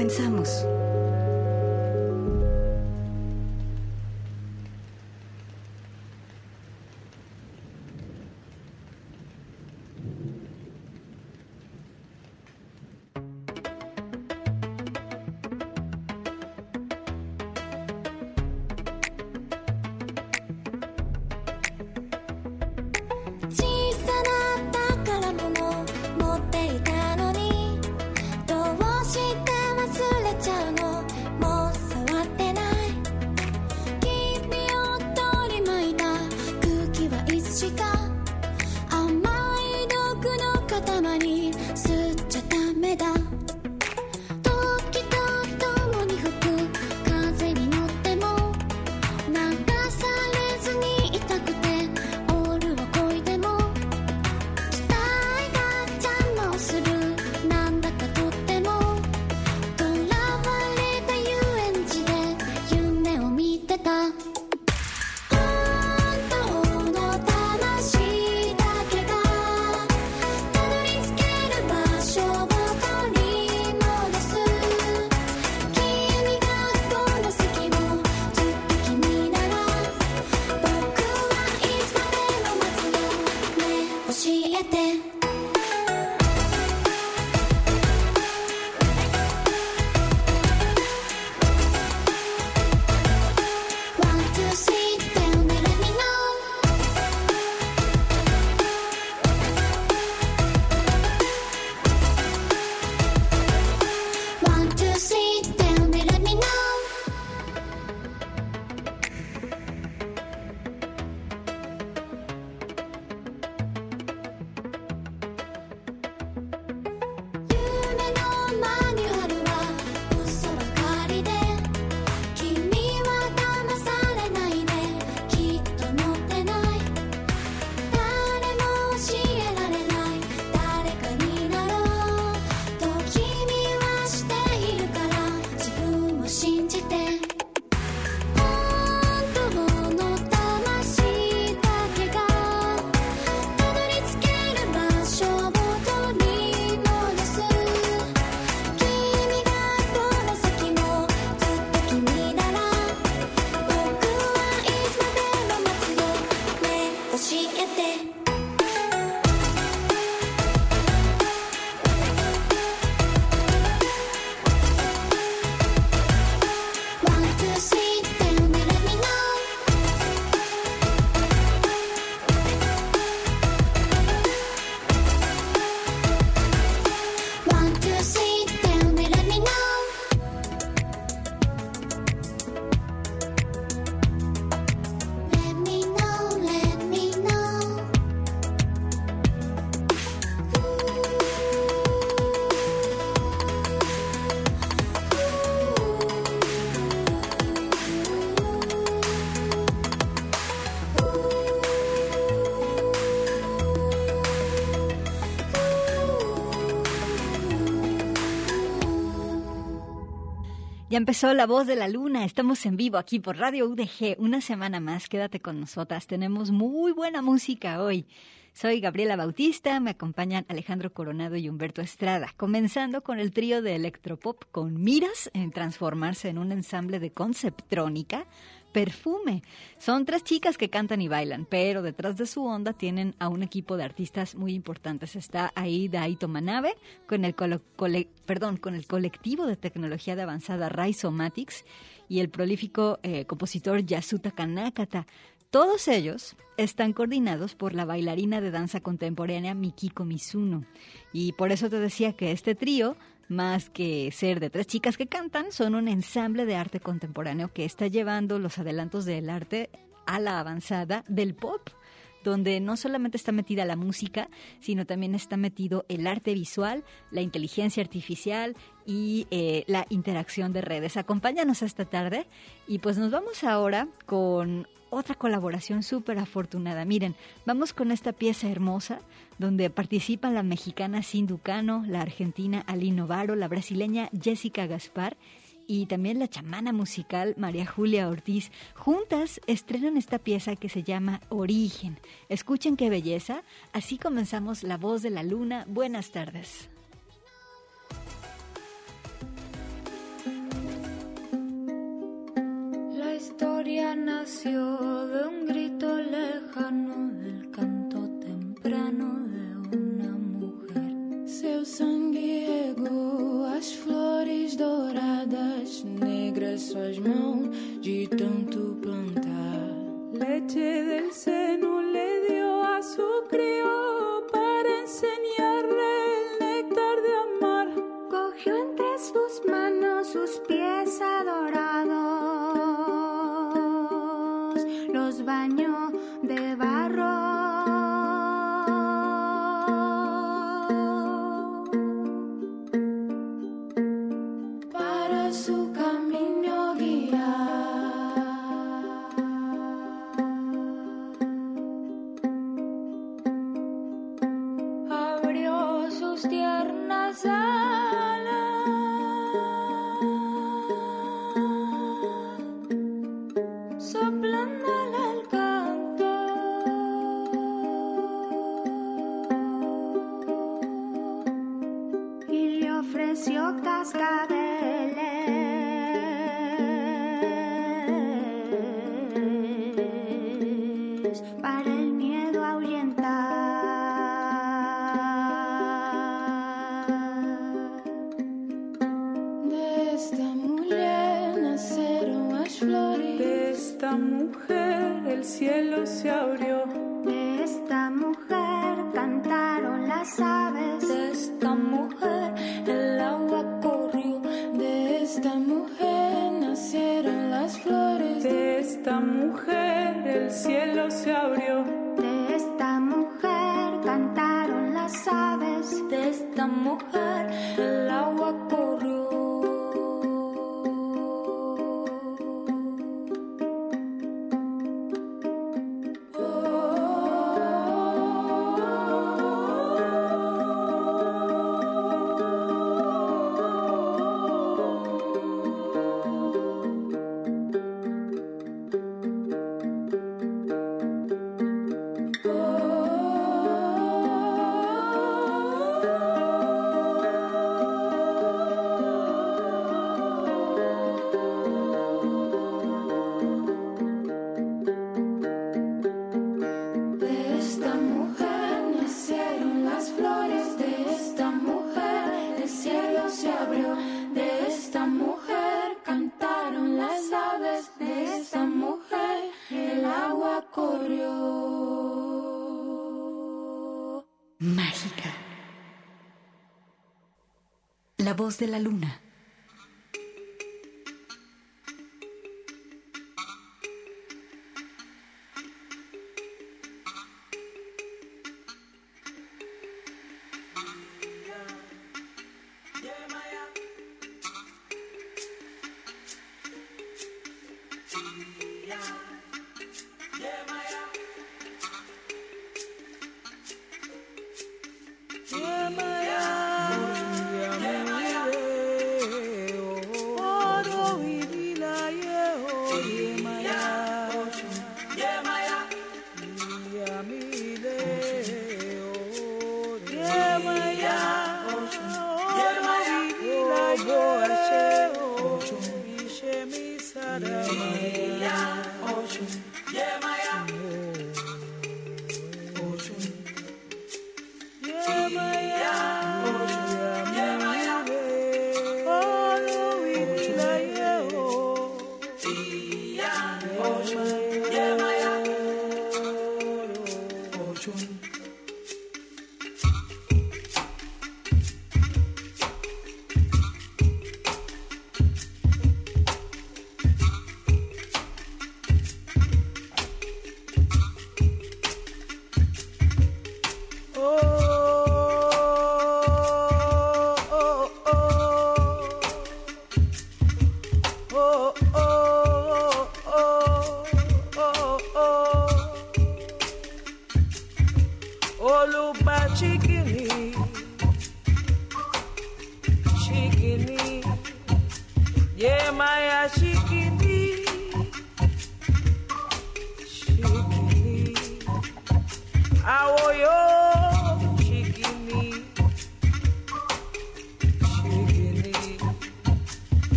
Comenzamos. verte. Ya empezó La Voz de la Luna. Estamos en vivo aquí por Radio UDG. Una semana más. Quédate con nosotras. Tenemos muy buena música hoy. Soy Gabriela Bautista, me acompañan Alejandro Coronado y Humberto Estrada, comenzando con el trío de electropop con miras en transformarse en un ensamble de conceptrónica Perfume. Son tres chicas que cantan y bailan, pero detrás de su onda tienen a un equipo de artistas muy importantes. Está ahí Daito Manabe con el, perdón, con el colectivo de tecnología de avanzada Rhizomatics y el prolífico eh, compositor Yasuta Kanakata. Todos ellos están coordinados por la bailarina de danza contemporánea Mikiko Mizuno. Y por eso te decía que este trío más que ser de tres chicas que cantan, son un ensamble de arte contemporáneo que está llevando los adelantos del arte a la avanzada del pop donde no solamente está metida la música, sino también está metido el arte visual, la inteligencia artificial y eh, la interacción de redes. Acompáñanos esta tarde y pues nos vamos ahora con otra colaboración súper afortunada. Miren, vamos con esta pieza hermosa donde participan la mexicana Sinducano, la argentina Aline Novaro, la brasileña Jessica Gaspar y también la chamana musical María Julia Ortiz. Juntas estrenan esta pieza que se llama Origen. Escuchen qué belleza. Así comenzamos La Voz de la Luna. Buenas tardes. La historia nació de un grito lejano del canto temprano de una mujer. Suas mãos de tanto plantar. Leche del seno de la luna. Yeah.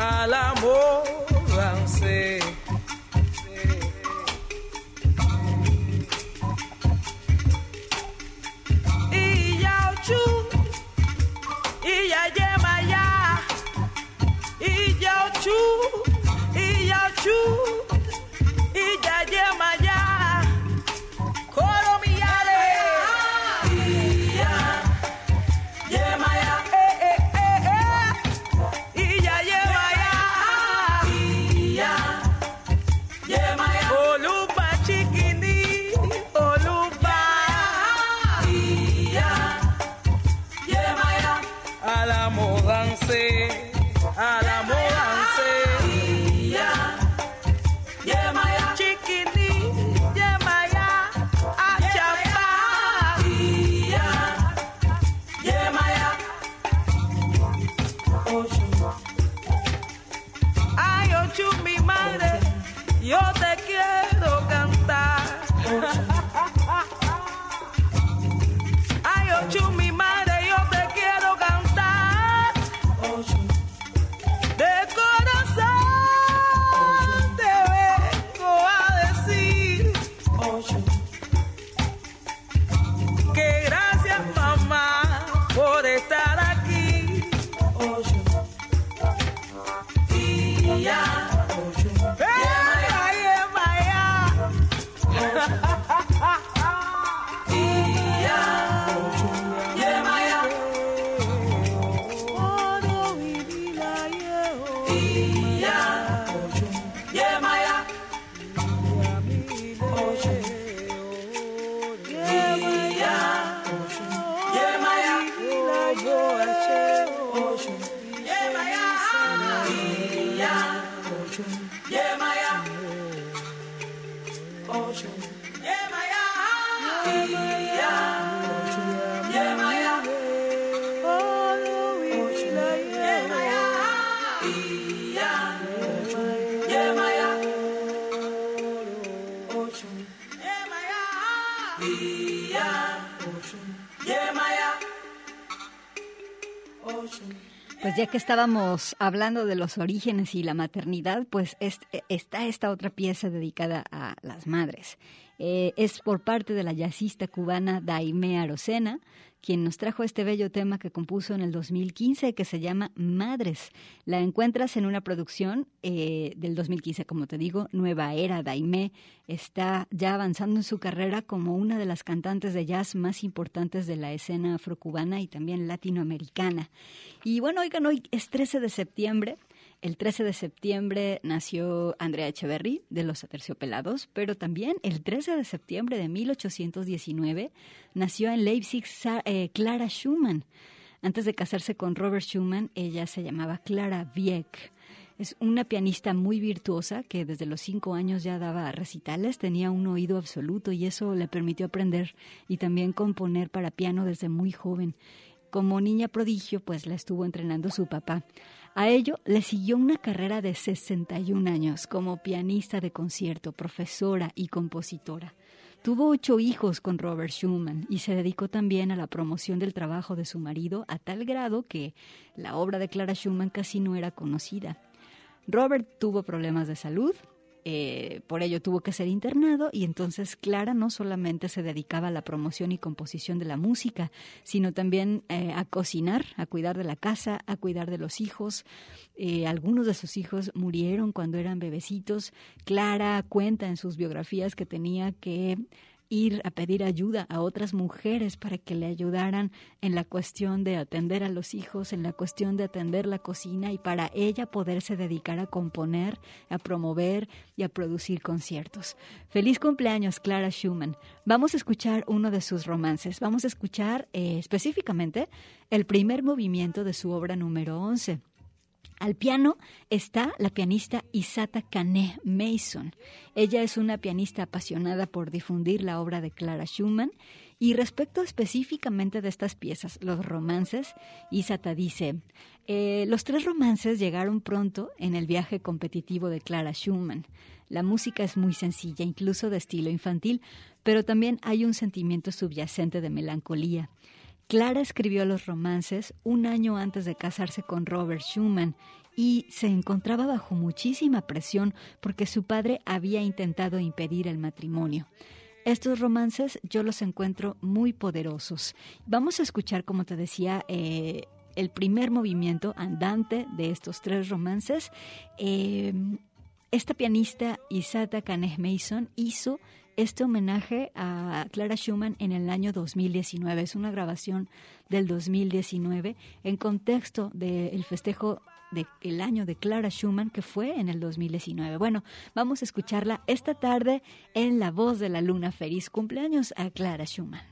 rala amor. Pues ya que estábamos hablando de los orígenes y la maternidad, pues está esta otra pieza dedicada a las madres. Eh, es por parte de la jazzista cubana Daime Arocena, quien nos trajo este bello tema que compuso en el 2015 que se llama Madres. La encuentras en una producción eh, del 2015, como te digo, Nueva Era. Daime está ya avanzando en su carrera como una de las cantantes de jazz más importantes de la escena afrocubana y también latinoamericana. Y bueno, oigan, hoy es 13 de septiembre. El 13 de septiembre nació Andrea Echeverry de los Aterciopelados, pero también el 13 de septiembre de 1819 nació en Leipzig eh, Clara Schumann. Antes de casarse con Robert Schumann, ella se llamaba Clara Wieck. Es una pianista muy virtuosa que desde los cinco años ya daba recitales, tenía un oído absoluto y eso le permitió aprender y también componer para piano desde muy joven. Como niña prodigio, pues la estuvo entrenando su papá. A ello le siguió una carrera de 61 años como pianista de concierto, profesora y compositora. Tuvo ocho hijos con Robert Schumann y se dedicó también a la promoción del trabajo de su marido a tal grado que la obra de Clara Schumann casi no era conocida. Robert tuvo problemas de salud, eh, por ello tuvo que ser internado y entonces Clara no solamente se dedicaba a la promoción y composición de la música, sino también eh, a cocinar, a cuidar de la casa, a cuidar de los hijos. Eh, algunos de sus hijos murieron cuando eran bebecitos. Clara cuenta en sus biografías que tenía que ir a pedir ayuda a otras mujeres para que le ayudaran en la cuestión de atender a los hijos, en la cuestión de atender la cocina y para ella poderse dedicar a componer, a promover y a producir conciertos. Feliz cumpleaños, Clara Schumann. Vamos a escuchar uno de sus romances. Vamos a escuchar eh, específicamente el primer movimiento de su obra número 11. Al piano está la pianista Isata Kane Mason. Ella es una pianista apasionada por difundir la obra de Clara Schumann y respecto específicamente de estas piezas, los romances, Isata dice, eh, los tres romances llegaron pronto en el viaje competitivo de Clara Schumann. La música es muy sencilla, incluso de estilo infantil, pero también hay un sentimiento subyacente de melancolía. Clara escribió los romances un año antes de casarse con Robert Schumann y se encontraba bajo muchísima presión porque su padre había intentado impedir el matrimonio. Estos romances yo los encuentro muy poderosos. Vamos a escuchar, como te decía, eh, el primer movimiento andante de estos tres romances. Eh, esta pianista Isata Canes Mason hizo este homenaje a Clara Schumann en el año 2019. Es una grabación del 2019 en contexto del festejo del año de Clara Schumann que fue en el 2019. Bueno, vamos a escucharla esta tarde en La Voz de la Luna. Feliz cumpleaños a Clara Schumann.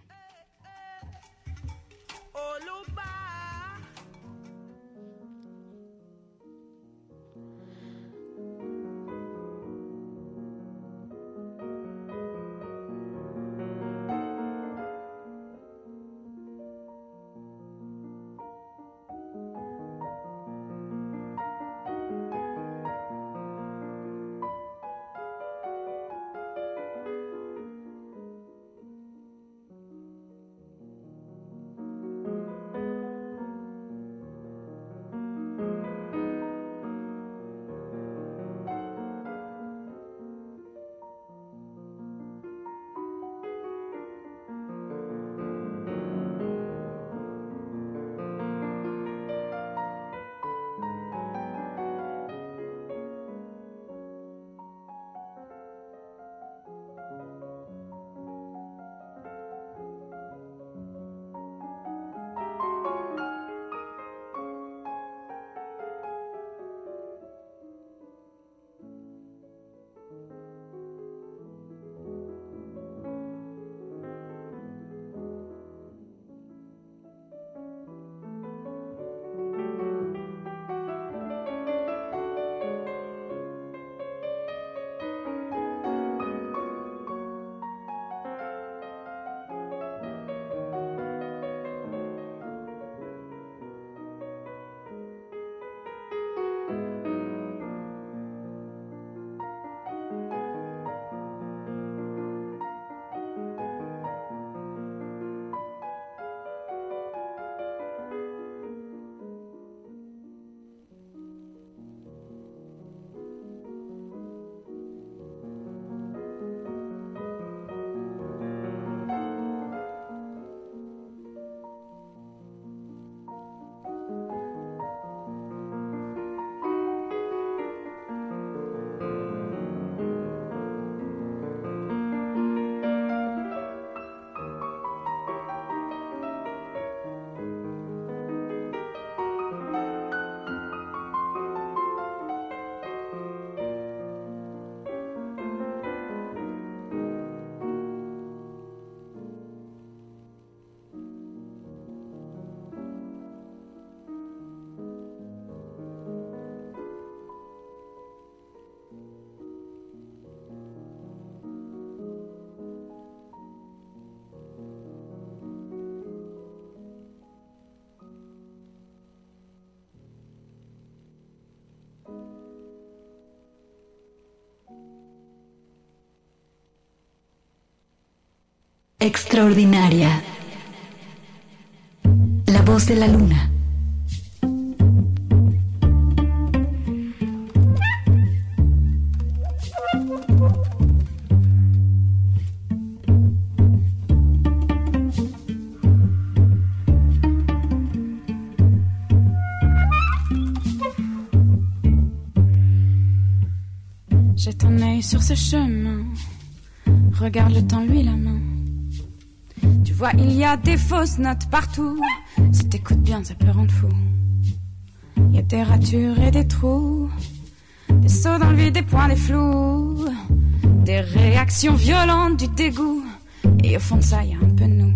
Extraordinaria. La voz de la luna. Jette un œil sur ce chemin, vois, il y a des fausses notes partout. Si t'écoutes bien, ça peut rendre fou. Il y a des ratures et des trous, des sauts dans le vide, des points, des flous, des réactions violentes, du dégoût. Et au fond de ça, il y a un peu de nous.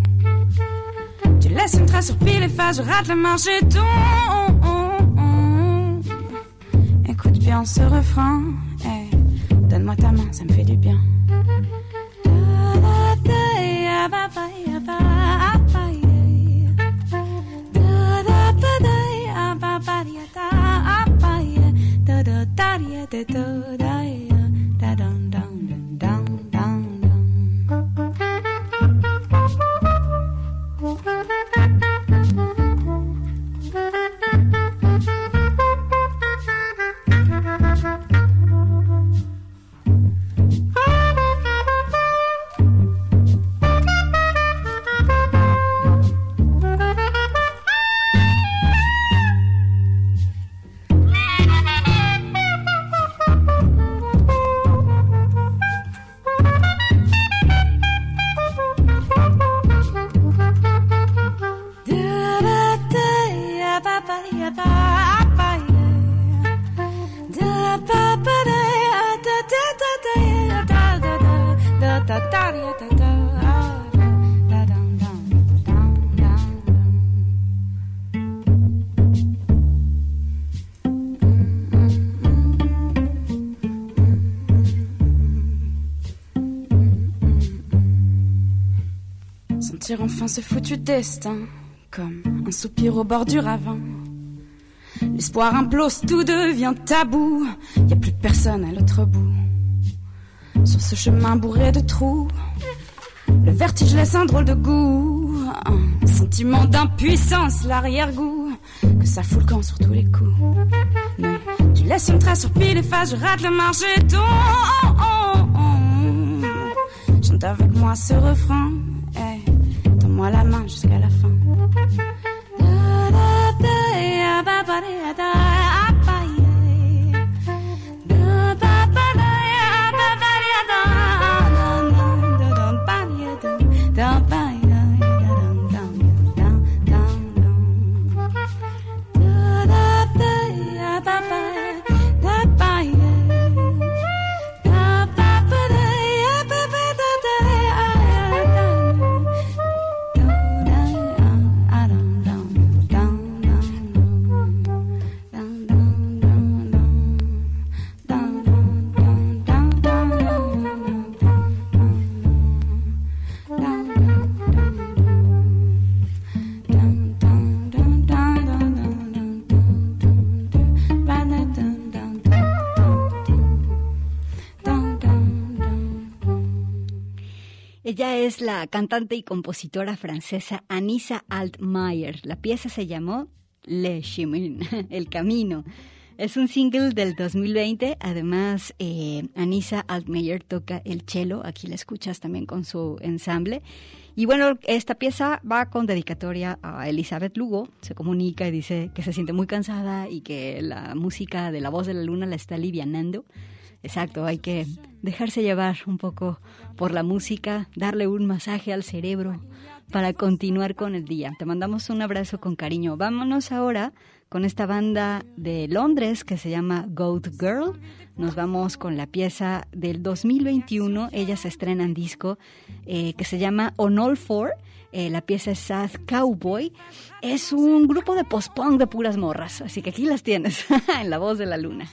Tu laisses une trace sur pile et face, je rate le marché ton. Écoute bien ce refrain, eh, donne-moi ta main, ça me fait du bien. ba ba ba ba. Enfin ce foutu destin, comme un soupir au bord du ravin. L'espoir implose, tout devient tabou, y a plus personne à l'autre bout. Sur ce chemin bourré de trous, le vertige laisse un drôle de goût, un sentiment d'impuissance, l'arrière-goût, que ça fout le camp sur tous les coups. Tu laisses une trace sur pile et face, je rate le marché, ton. Chante avec moi ce refrain moi la main jusqu'à la es la cantante y compositora francesa Anissa Altmaier. La pieza se llamó Le Chemin, El Camino. Es un single del 2020. Además, eh, Anissa Altmaier toca el cello. Aquí la escuchas también con su ensamble. Y bueno, esta pieza va con dedicatoria a Elizabeth Lugo. Se comunica y dice que se siente muy cansada y que la música de la voz de la luna la está alivianando. Exacto, hay que dejarse llevar un poco por la música, darle un masaje al cerebro para continuar con el día. Te mandamos un abrazo con cariño. Vámonos ahora con esta banda de Londres que se llama Goat Girl. Nos vamos con la pieza del 2021. Ellas estrenan disco eh, que se llama On All Four. Eh, la pieza es Sad Cowboy. Es un grupo de post-punk de puras morras. Así que aquí las tienes en la voz de la luna.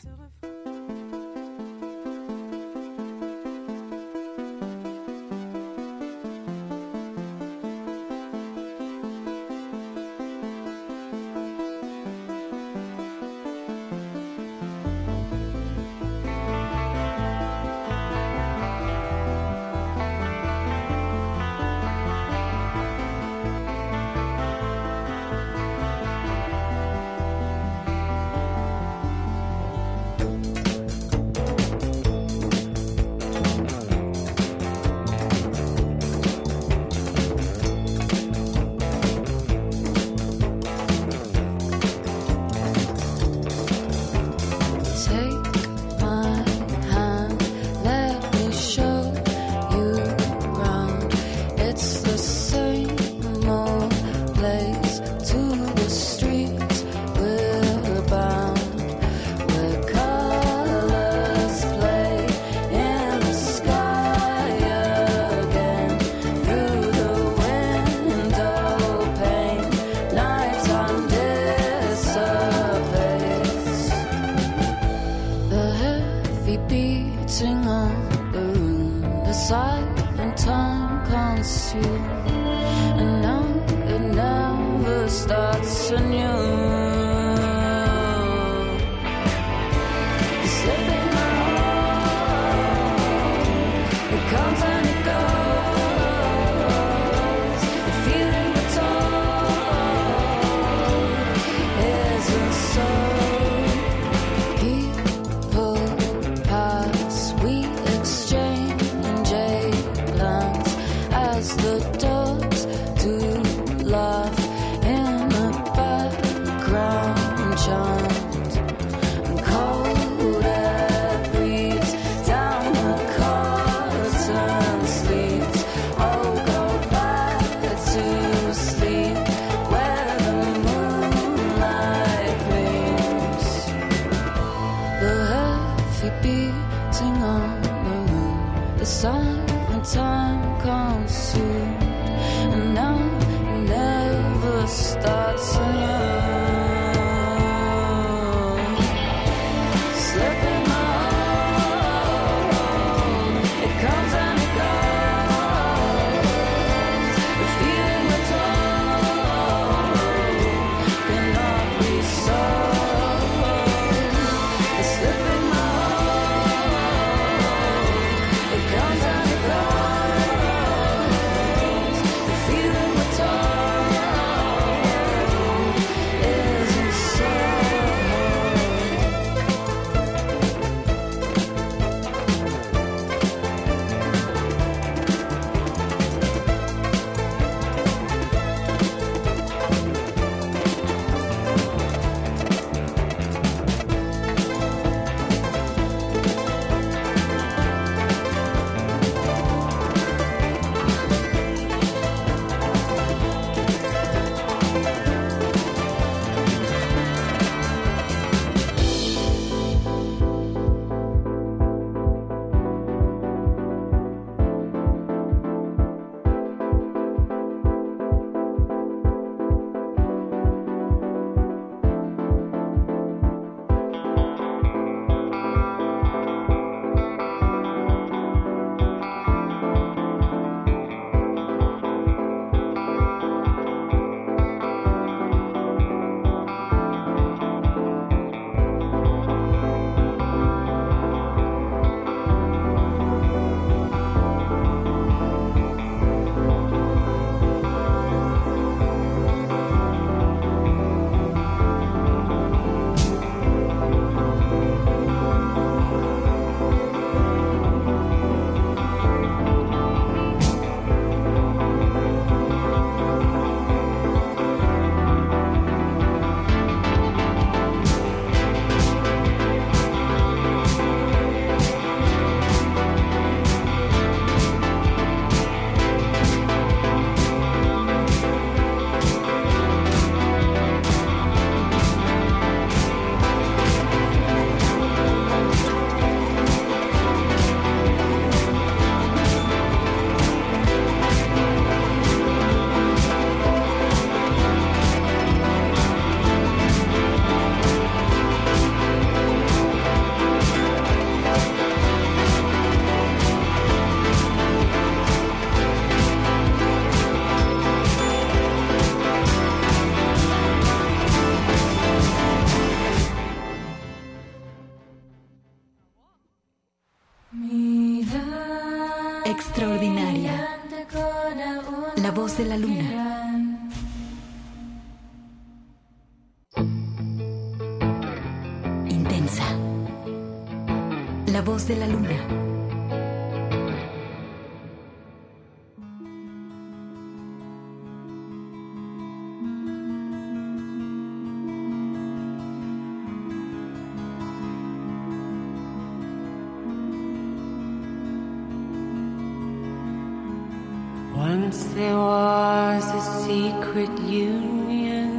Was a secret union,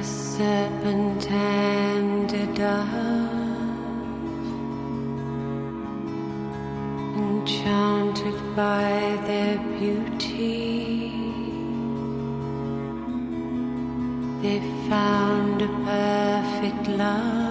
a serpent and a dove, enchanted by their beauty. They found a perfect not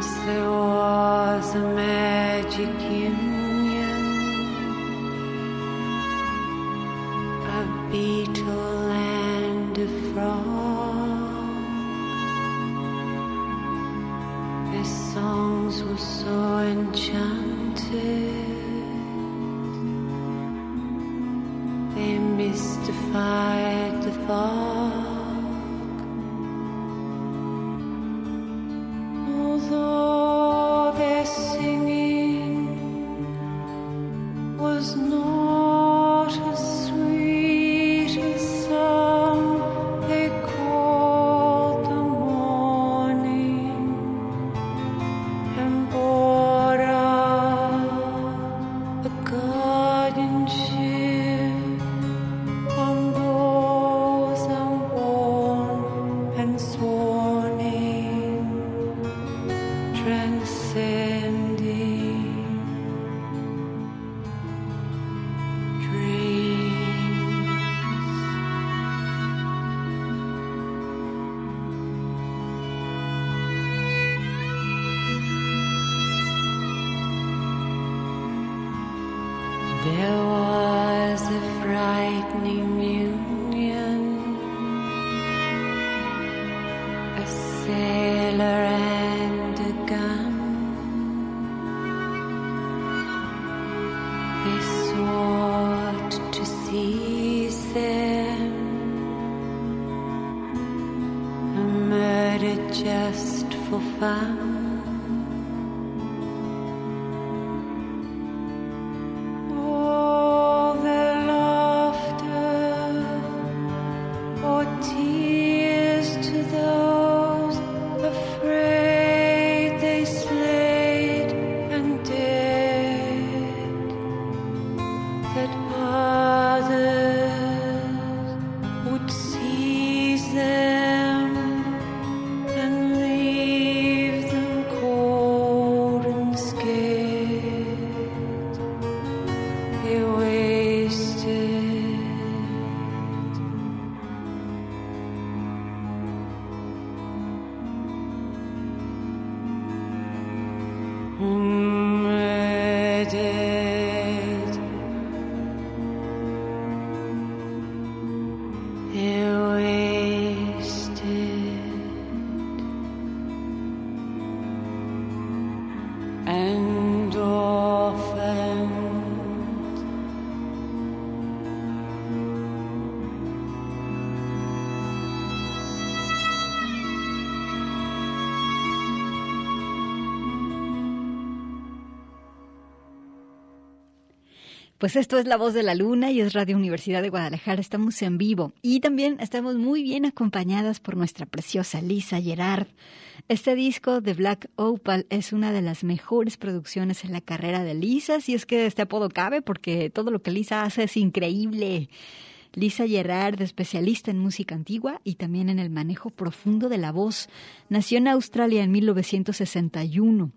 ansiosamente que Pues esto es La Voz de la Luna y es Radio Universidad de Guadalajara. Estamos en vivo y también estamos muy bien acompañadas por nuestra preciosa Lisa Gerard. Este disco de Black Opal es una de las mejores producciones en la carrera de Lisa, si es que este apodo cabe, porque todo lo que Lisa hace es increíble. Lisa Gerard, especialista en música antigua y también en el manejo profundo de la voz. Nació en Australia en 1961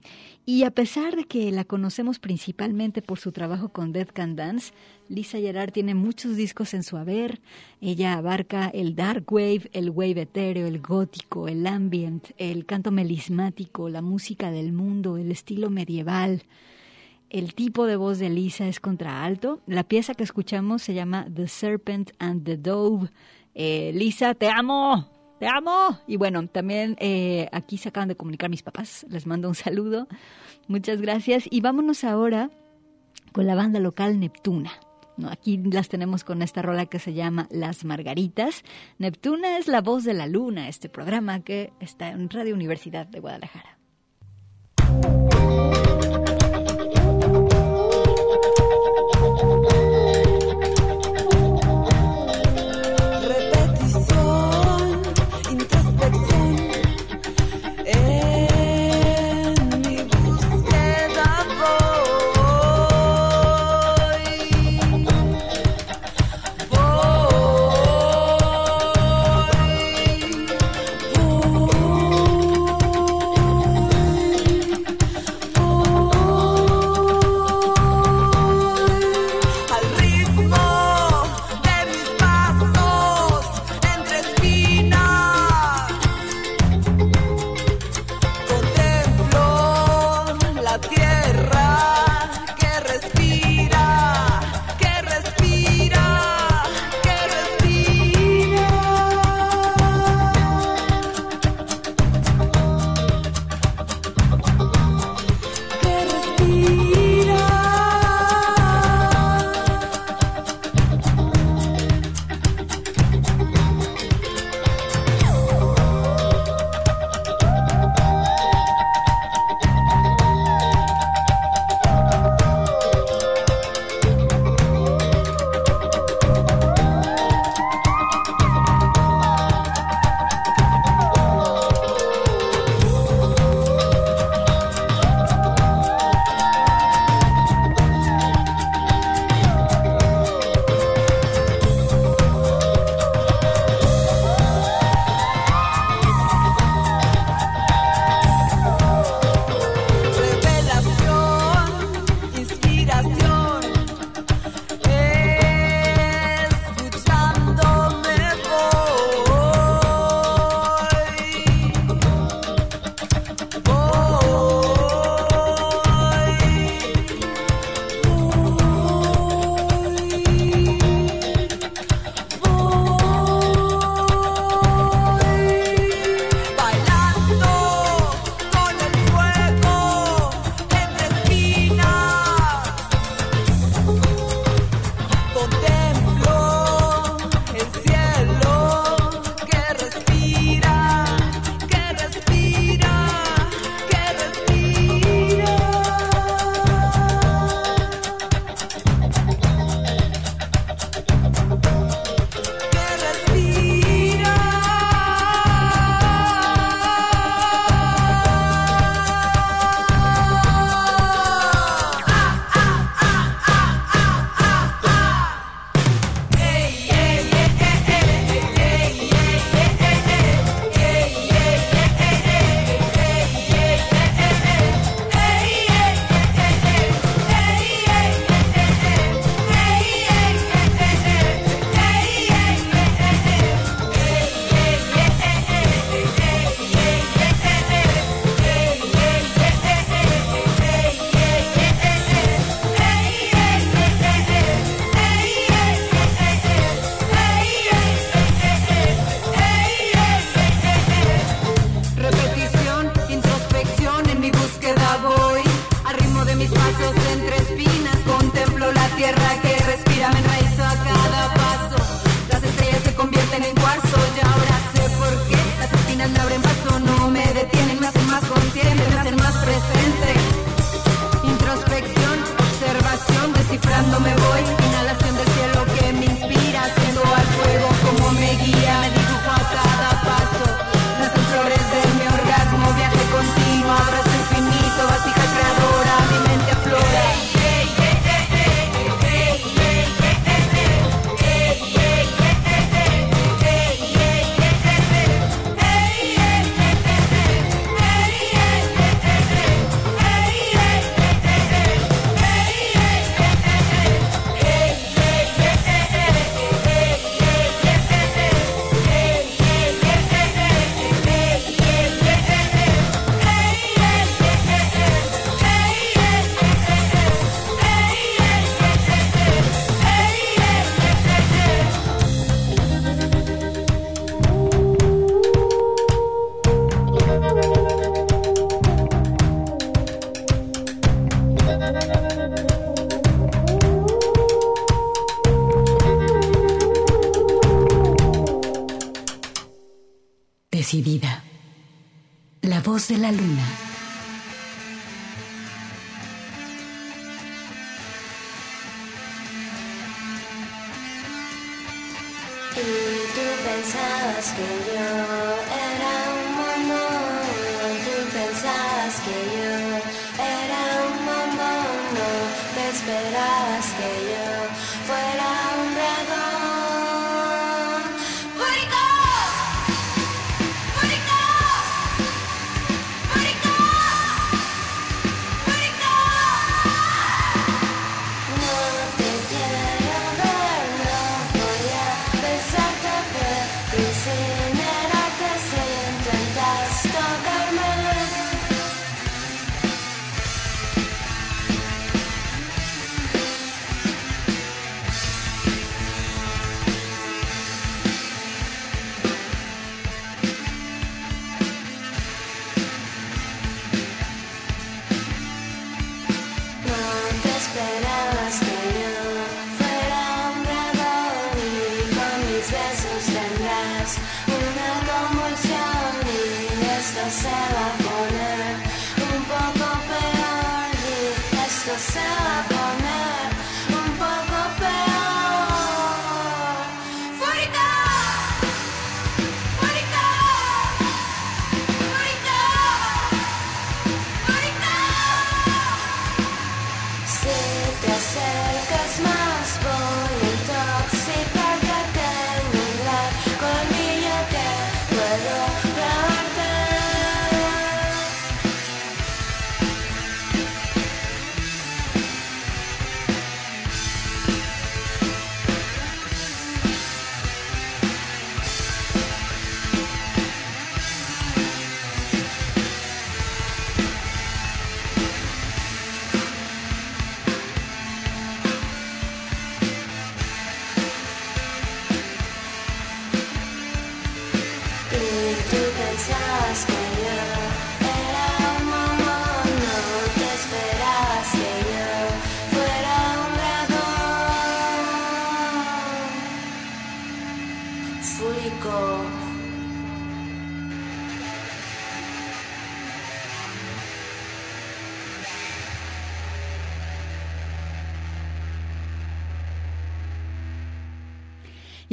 y a pesar de que la conocemos principalmente por su trabajo con Dead Can Dance, Lisa Gerard tiene muchos discos en su haber. Ella abarca el dark wave, el wave etéreo, el gótico, el ambient, el canto melismático, la música del mundo, el estilo medieval. El tipo de voz de Lisa es contraalto. La pieza que escuchamos se llama The Serpent and the Dove. Eh, Lisa, te amo, te amo. Y bueno, también eh, aquí se acaban de comunicar mis papás. Les mando un saludo. Muchas gracias. Y vámonos ahora con la banda local Neptuna. Aquí las tenemos con esta rola que se llama Las Margaritas. Neptuna es la voz de la luna, este programa que está en Radio Universidad de Guadalajara. De la luna.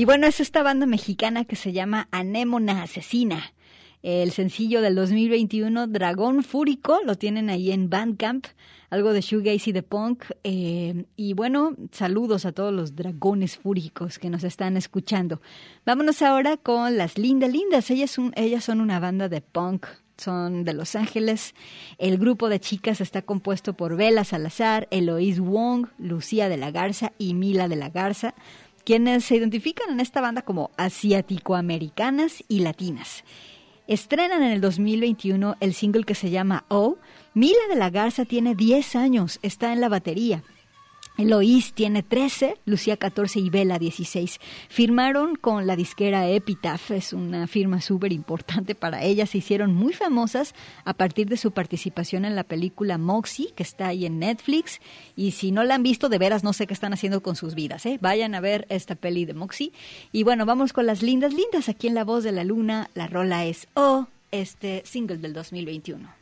Y bueno, es esta banda mexicana que se llama Anémona Asesina. El sencillo del 2021, Dragón Fúrico, lo tienen ahí en Bandcamp, algo de shoegaze y de punk. eh, y bueno, saludos a todos los dragones fúricos que nos están escuchando. Vámonos ahora con las Linda Lindas. Ellas, ellas son una banda de punk son de Los Ángeles. El grupo de chicas está compuesto por Bella Salazar, Eloís Wong, Lucía de la Garza y Mila de la Garza, quienes se identifican en esta banda como asiático-americanas y latinas. Estrenan en el 2021 el single que se llama Oh. Mila de la Garza tiene 10 años, está en la batería. Eloís tiene 13, Lucía 14 y Vela 16. Firmaron con la disquera Epitaph, es una firma súper importante para ellas. Se hicieron muy famosas a partir de su participación en la película Moxie, que está ahí en Netflix. Y si no la han visto, de veras no sé qué están haciendo con sus vidas. ¿eh? Vayan a ver esta peli de Moxie. Y bueno, vamos con las lindas, lindas aquí en La Voz de la Luna. La rola es Oh, este single del 2021.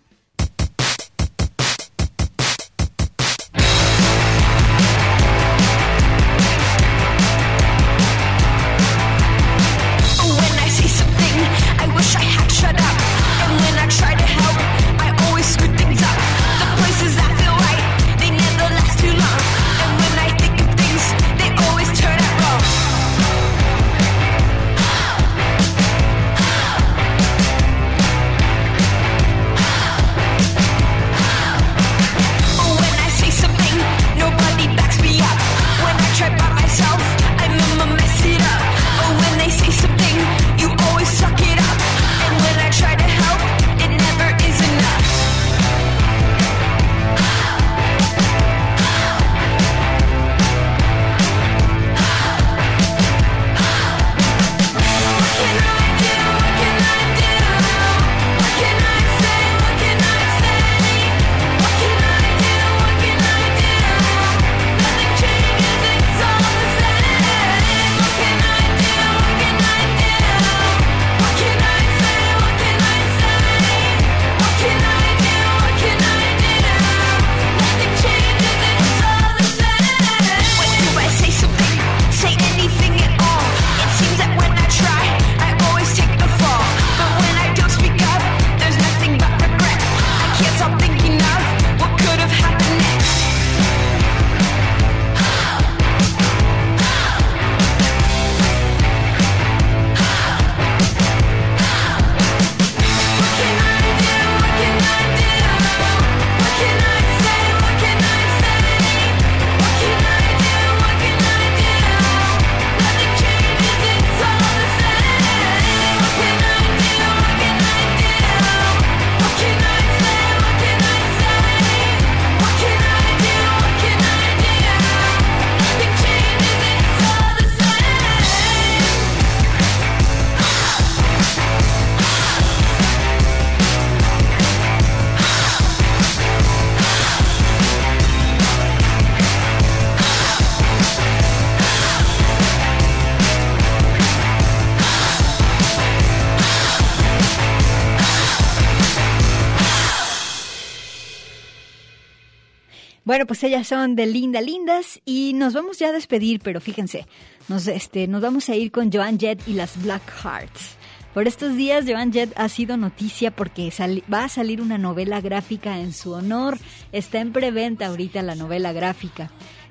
Bueno, pues ellas son de Linda Lindas y nos vamos ya a despedir, pero fíjense, nos, este, nos vamos a ir con Joan Jett y las Black Hearts. Por estos días, Joan Jett ha sido noticia porque va a salir una novela gráfica en su honor. Está en preventa ahorita la novela gráfica.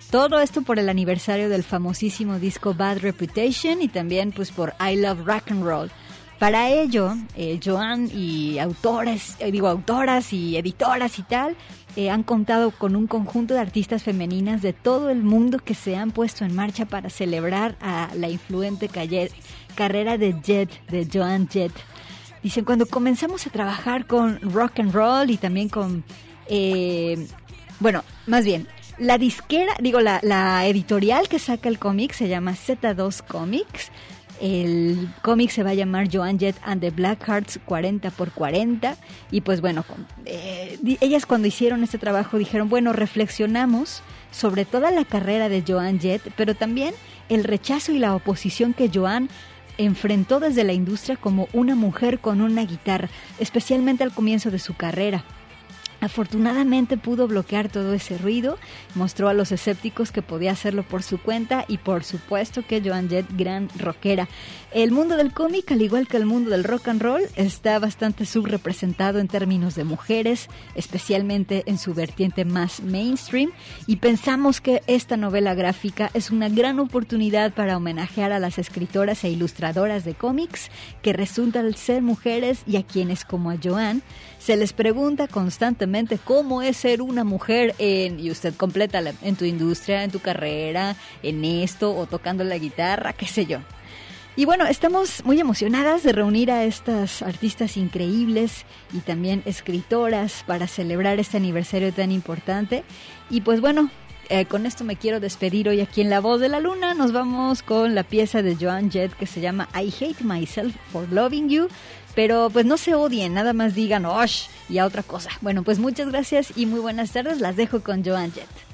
Todo esto por el aniversario del famosísimo disco Bad Reputation y también pues por I Love Rock and Roll. Para ello, eh, Joan y autores, eh, digo autoras y editoras y tal, han contado con un conjunto de artistas femeninas de todo el mundo que se han puesto en marcha para celebrar a la influente carrera de Jet, de Joan Jett. Dicen, cuando comenzamos a trabajar con rock and roll y también con, eh, bueno, más bien, la disquera, digo, la editorial que saca el cómic se llama Z2 Comics. El cómic se va a llamar Joan Jett and the Black Hearts 40 por 40 y pues bueno, eh, ellas cuando hicieron este trabajo dijeron, bueno, reflexionamos sobre toda la carrera de Joan Jett, pero también el rechazo y la oposición que Joan enfrentó desde la industria como una mujer con una guitarra, especialmente al comienzo de su carrera. Afortunadamente pudo bloquear todo ese ruido, mostró a los escépticos que podía hacerlo por su cuenta y por supuesto que Joan Jett, gran rockera. El mundo del cómic, al igual que el mundo del rock and roll, está bastante subrepresentado en términos de mujeres, especialmente en su vertiente más mainstream, y pensamos que esta novela gráfica es una gran oportunidad para homenajear a las escritoras e ilustradoras de cómics que resultan ser mujeres y a quienes como a Joan se les pregunta constantemente cómo es ser una mujer en, y usted completa en tu industria, en tu carrera, en esto o tocando la guitarra, qué sé yo. Y bueno, estamos muy emocionadas de reunir a estas artistas increíbles y también escritoras para celebrar este aniversario tan importante. Y pues bueno, eh, con esto me quiero despedir hoy aquí en La Voz de la Luna. Nos vamos con la pieza de Joan Jett que se llama I Hate Myself for Loving You. Pero pues no se odien, nada más digan, ¡osh! y a otra cosa. Bueno, pues muchas gracias y muy buenas tardes. Las dejo con Joan Jett.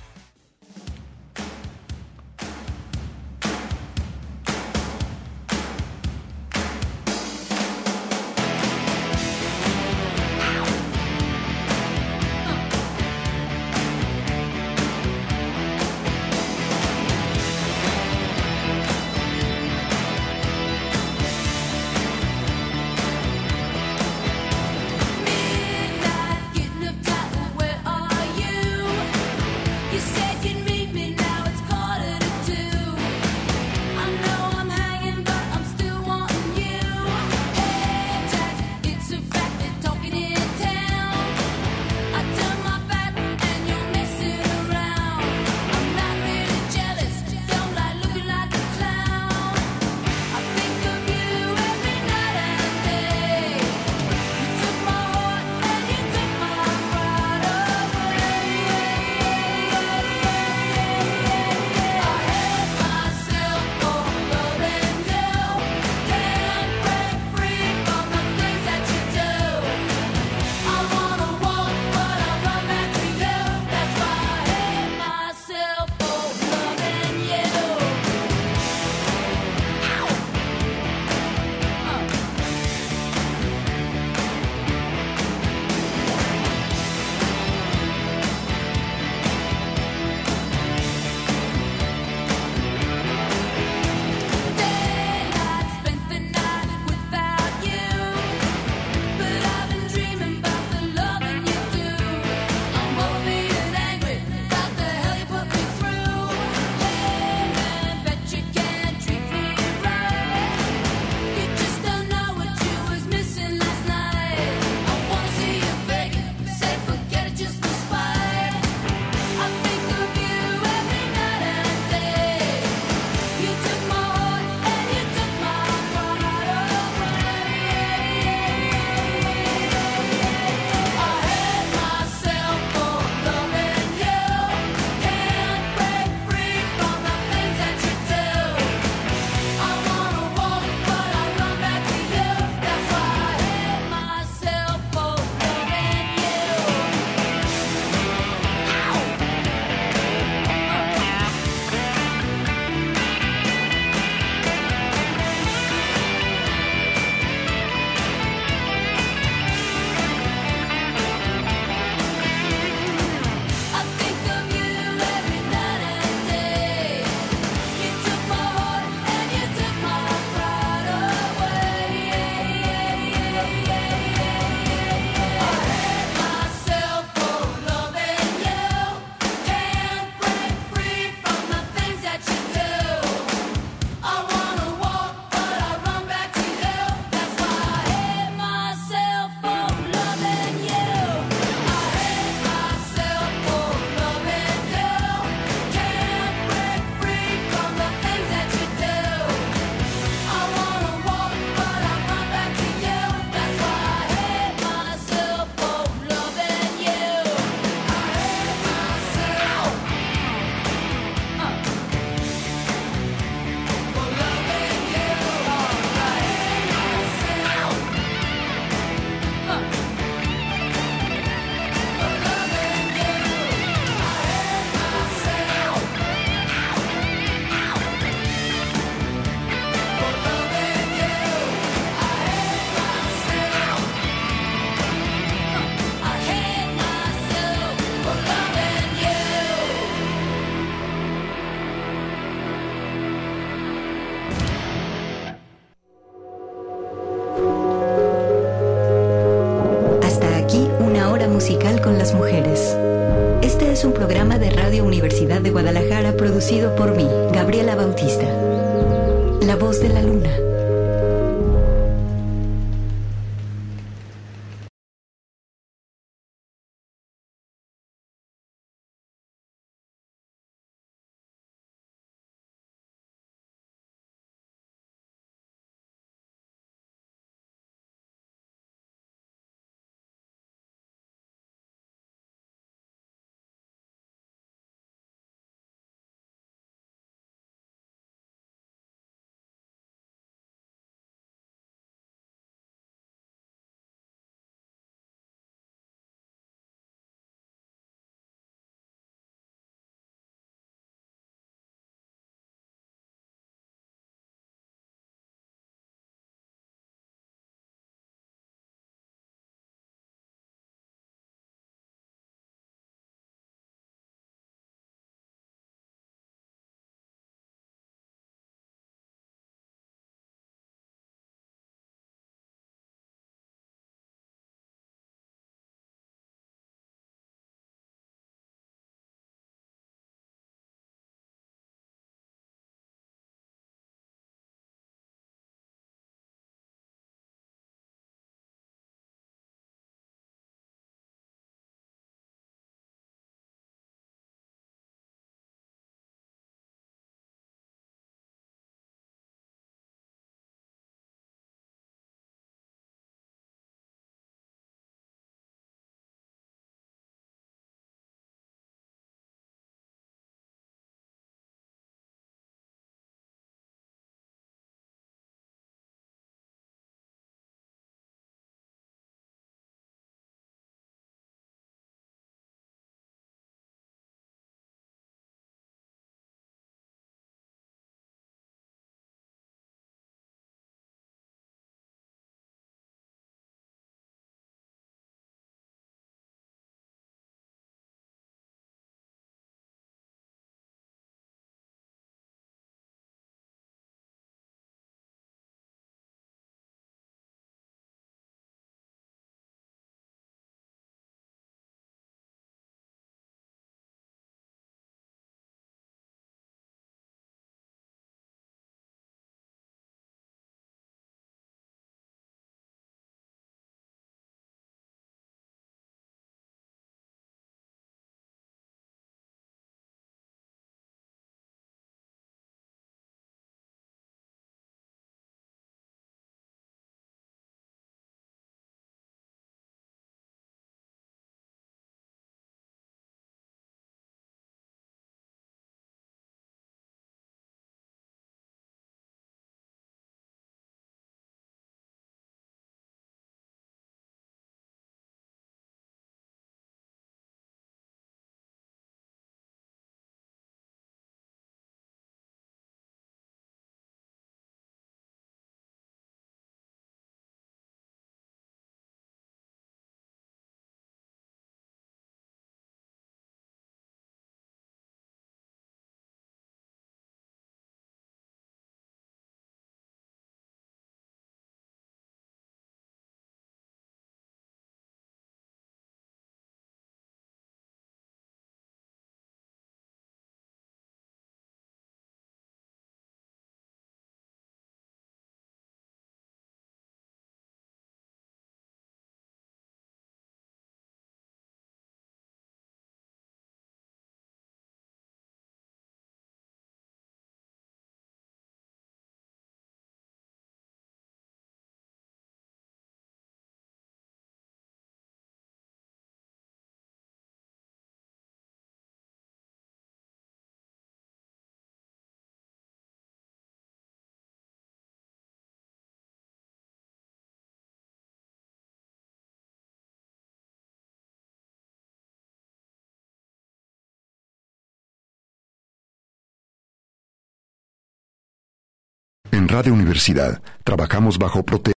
Radio Universidad. Trabajamos bajo protección